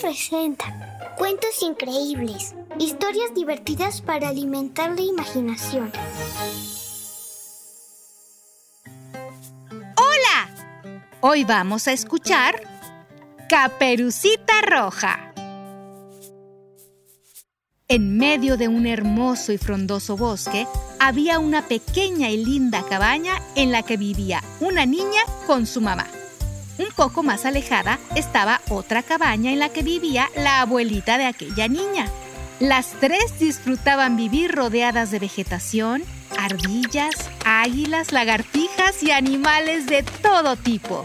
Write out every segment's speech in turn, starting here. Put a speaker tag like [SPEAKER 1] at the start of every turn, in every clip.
[SPEAKER 1] Presenta Cuentos increíbles, historias divertidas para alimentar la imaginación.
[SPEAKER 2] ¡Hola! Hoy vamos a escuchar Caperucita Roja. En medio de un hermoso y frondoso bosque había una pequeña y linda cabaña en la que vivía una niña con su mamá. Un poco más alejada estaba otra cabaña en la que vivía la abuelita de aquella niña. Las tres disfrutaban vivir rodeadas de vegetación, ardillas, águilas, lagartijas y animales de todo tipo.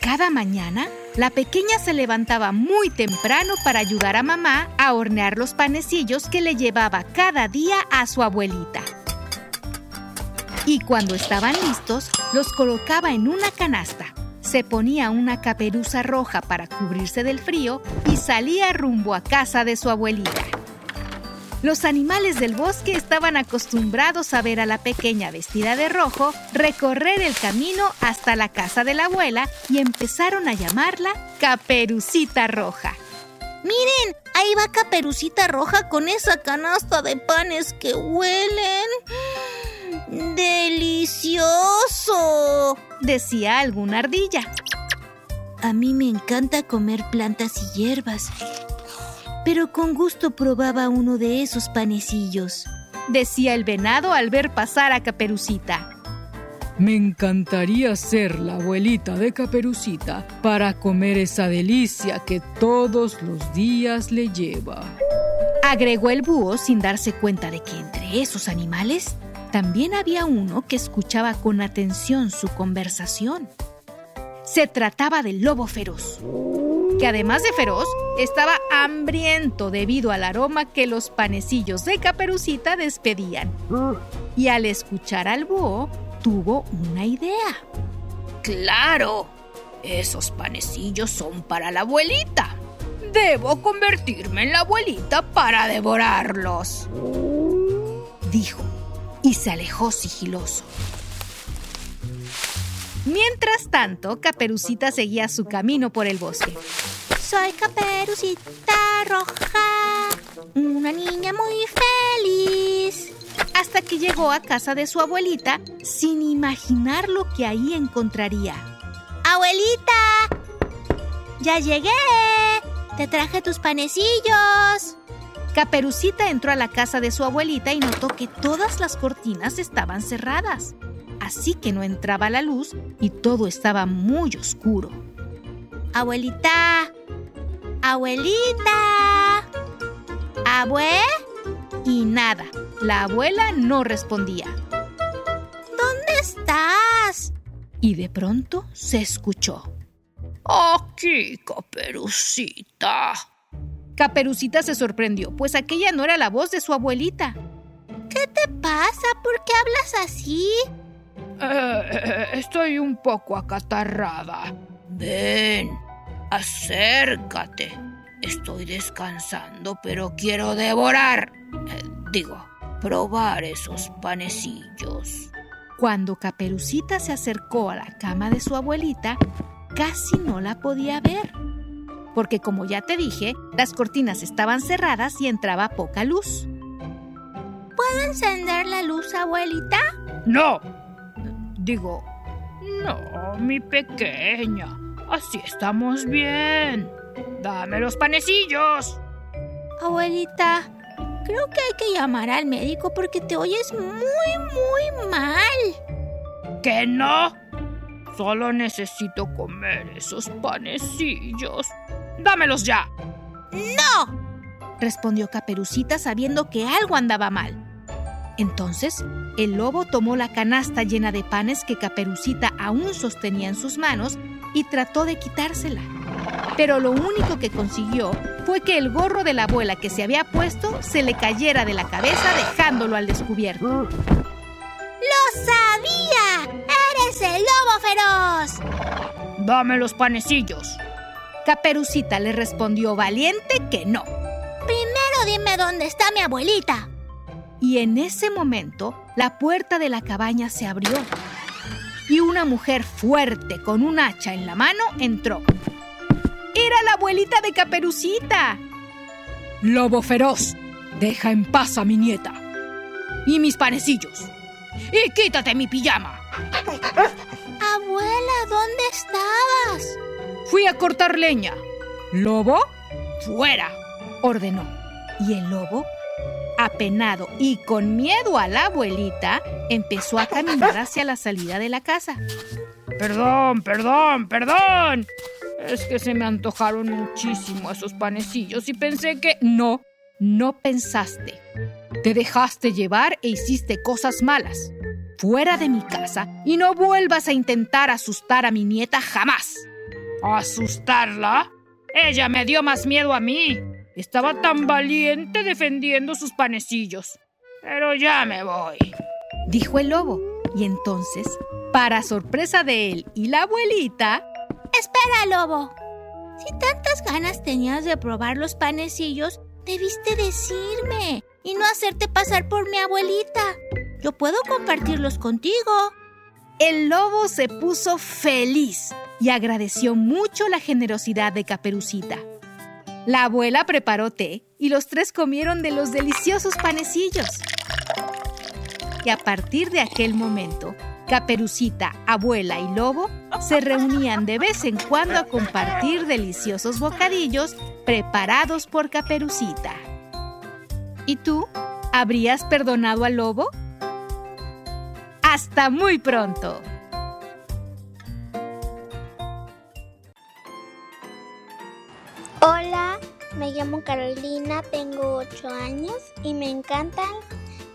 [SPEAKER 2] Cada mañana, la pequeña se levantaba muy temprano para ayudar a mamá a hornear los panecillos que le llevaba cada día a su abuelita. Y cuando estaban listos, los colocaba en una canasta se ponía una caperuza roja para cubrirse del frío y salía rumbo a casa de su abuelita. Los animales del bosque estaban acostumbrados a ver a la pequeña vestida de rojo recorrer el camino hasta la casa de la abuela y empezaron a llamarla Caperucita Roja.
[SPEAKER 3] Miren, ahí va Caperucita Roja con esa canasta de panes que huelen. ¡Delicioso!
[SPEAKER 2] decía alguna ardilla.
[SPEAKER 3] A mí me encanta comer plantas y hierbas, pero con gusto probaba uno de esos panecillos,
[SPEAKER 2] decía el venado al ver pasar a Caperucita.
[SPEAKER 4] Me encantaría ser la abuelita de Caperucita para comer esa delicia que todos los días le lleva.
[SPEAKER 2] Agregó el búho sin darse cuenta de que entre esos animales también había uno que escuchaba con atención su conversación. Se trataba del lobo feroz, que además de feroz, estaba hambriento debido al aroma que los panecillos de caperucita despedían. Y al escuchar al búho, tuvo una idea.
[SPEAKER 5] ¡Claro! Esos panecillos son para la abuelita. Debo convertirme en la abuelita para devorarlos.
[SPEAKER 2] Dijo y se alejó sigiloso. Mientras tanto, Caperucita seguía su camino por el bosque.
[SPEAKER 3] Soy Caperucita Roja, una niña muy feliz.
[SPEAKER 2] Hasta que llegó a casa de su abuelita sin imaginar lo que ahí encontraría.
[SPEAKER 3] ¡Abuelita! ¡Ya llegué! ¡Te traje tus panecillos!
[SPEAKER 2] Caperucita entró a la casa de su abuelita y notó que todas las cortinas estaban cerradas, así que no entraba la luz y todo estaba muy oscuro.
[SPEAKER 3] Abuelita, abuelita, abue.
[SPEAKER 2] Y nada, la abuela no respondía.
[SPEAKER 3] ¿Dónde estás?
[SPEAKER 2] Y de pronto se escuchó.
[SPEAKER 5] Aquí, Caperucita.
[SPEAKER 2] Caperucita se sorprendió, pues aquella no era la voz de su abuelita.
[SPEAKER 3] ¿Qué te pasa? ¿Por qué hablas así?
[SPEAKER 5] Eh, estoy un poco acatarrada. Ven, acércate. Estoy descansando, pero quiero devorar. Eh, digo, probar esos panecillos.
[SPEAKER 2] Cuando Caperucita se acercó a la cama de su abuelita, casi no la podía ver porque como ya te dije, las cortinas estaban cerradas y entraba poca luz.
[SPEAKER 3] ¿Puedo encender la luz, abuelita?
[SPEAKER 5] No. Digo, no, mi pequeña. Así estamos bien. Dame los panecillos.
[SPEAKER 3] Abuelita, creo que hay que llamar al médico porque te oyes muy, muy mal.
[SPEAKER 5] ¿Que no? Solo necesito comer esos panecillos. ¡Dámelos ya!
[SPEAKER 3] ¡No!
[SPEAKER 2] respondió Caperucita sabiendo que algo andaba mal. Entonces, el lobo tomó la canasta llena de panes que Caperucita aún sostenía en sus manos y trató de quitársela. pero lo único que consiguió fue que el gorro de la abuela que se había puesto se le cayera de la cabeza dejándolo al descubierto.
[SPEAKER 3] ¡Lo sabía! ¡Eres el lobo feroz!
[SPEAKER 5] Dame los panecillos.
[SPEAKER 2] Caperucita le respondió valiente que no.
[SPEAKER 3] Primero dime dónde está mi abuelita.
[SPEAKER 2] Y en ese momento, la puerta de la cabaña se abrió y una mujer fuerte con un hacha en la mano entró. Era la abuelita de Caperucita.
[SPEAKER 5] Lobo feroz, deja en paz a mi nieta. Y mis panecillos. Y quítate mi pijama.
[SPEAKER 3] Abuela, ¿dónde estabas?
[SPEAKER 5] Fui a cortar leña. ¿Lobo? Fuera,
[SPEAKER 2] ordenó. Y el lobo, apenado y con miedo a la abuelita, empezó a caminar hacia la salida de la casa.
[SPEAKER 5] Perdón, perdón, perdón. Es que se me antojaron muchísimo esos panecillos y pensé que...
[SPEAKER 2] No, no pensaste. Te dejaste llevar e hiciste cosas malas. Fuera de mi casa y no vuelvas a intentar asustar a mi nieta jamás.
[SPEAKER 5] ¿Asustarla? Ella me dio más miedo a mí. Estaba tan valiente defendiendo sus panecillos. Pero ya me voy.
[SPEAKER 2] Dijo el lobo. Y entonces, para sorpresa de él y la abuelita...
[SPEAKER 3] Espera, lobo. Si tantas ganas tenías de probar los panecillos, debiste decirme y no hacerte pasar por mi abuelita. Yo puedo compartirlos contigo.
[SPEAKER 2] El lobo se puso feliz y agradeció mucho la generosidad de Caperucita. La abuela preparó té y los tres comieron de los deliciosos panecillos. Y a partir de aquel momento, Caperucita, abuela y lobo se reunían de vez en cuando a compartir deliciosos bocadillos preparados por Caperucita. ¿Y tú? ¿Habrías perdonado al lobo? Hasta muy pronto.
[SPEAKER 1] Me llamo Carolina, tengo 8 años y me encantan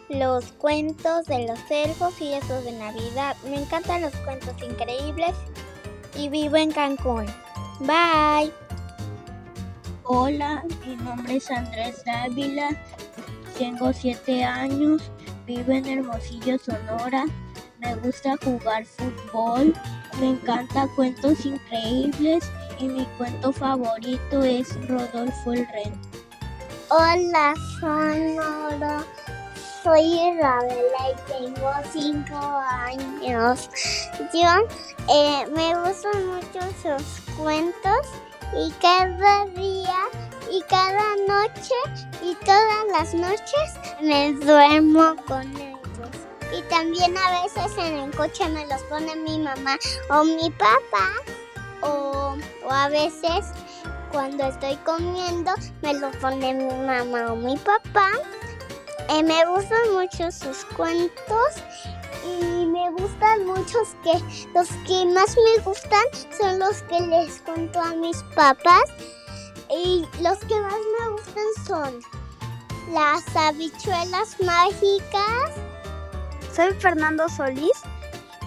[SPEAKER 1] los cuentos de los elfos y esos de Navidad. Me encantan los cuentos increíbles y vivo en Cancún. Bye.
[SPEAKER 6] Hola, mi nombre es Andrés Dávila, tengo 7 años, vivo en Hermosillo, Sonora. Me gusta jugar fútbol, me encanta cuentos increíbles y mi cuento favorito es Rodolfo el Ren.
[SPEAKER 1] Hola, Sonora. Soy Isabela y tengo 5 años. Yo eh, me gustan mucho sus cuentos y cada día y cada noche y todas las noches me duermo con ellos. Y también a veces en el coche me los pone mi mamá o mi papá. O, o a veces cuando estoy comiendo me los pone mi mamá o mi papá. Eh, me gustan mucho sus cuentos. Y me gustan muchos que los que más me gustan son los que les cuento a mis papás. Y los que más me gustan son las habichuelas mágicas.
[SPEAKER 7] Soy Fernando Solís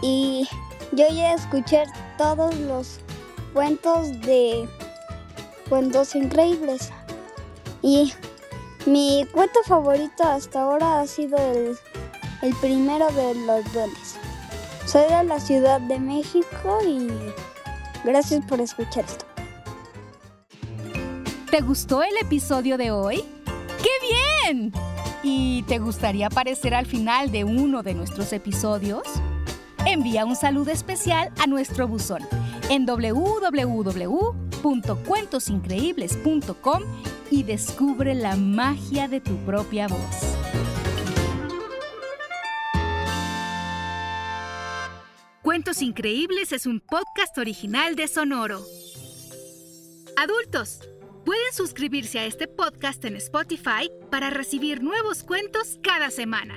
[SPEAKER 7] y yo ya escuché todos los cuentos de cuentos increíbles. Y mi cuento favorito hasta ahora ha sido el, el primero de los duendes. Soy de la Ciudad de México y gracias por escuchar esto.
[SPEAKER 2] ¿Te gustó el episodio de hoy? ¡Qué bien! ¿Y te gustaría aparecer al final de uno de nuestros episodios? Envía un saludo especial a nuestro buzón en www.cuentosincreíbles.com y descubre la magia de tu propia voz. Cuentos Increíbles es un podcast original de Sonoro. Adultos Pueden suscribirse a este podcast en Spotify para recibir nuevos cuentos cada semana.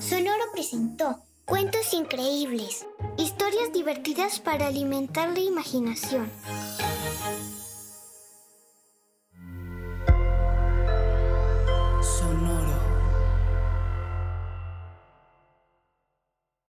[SPEAKER 1] Sonoro presentó Cuentos Increíbles, historias divertidas para alimentar la imaginación.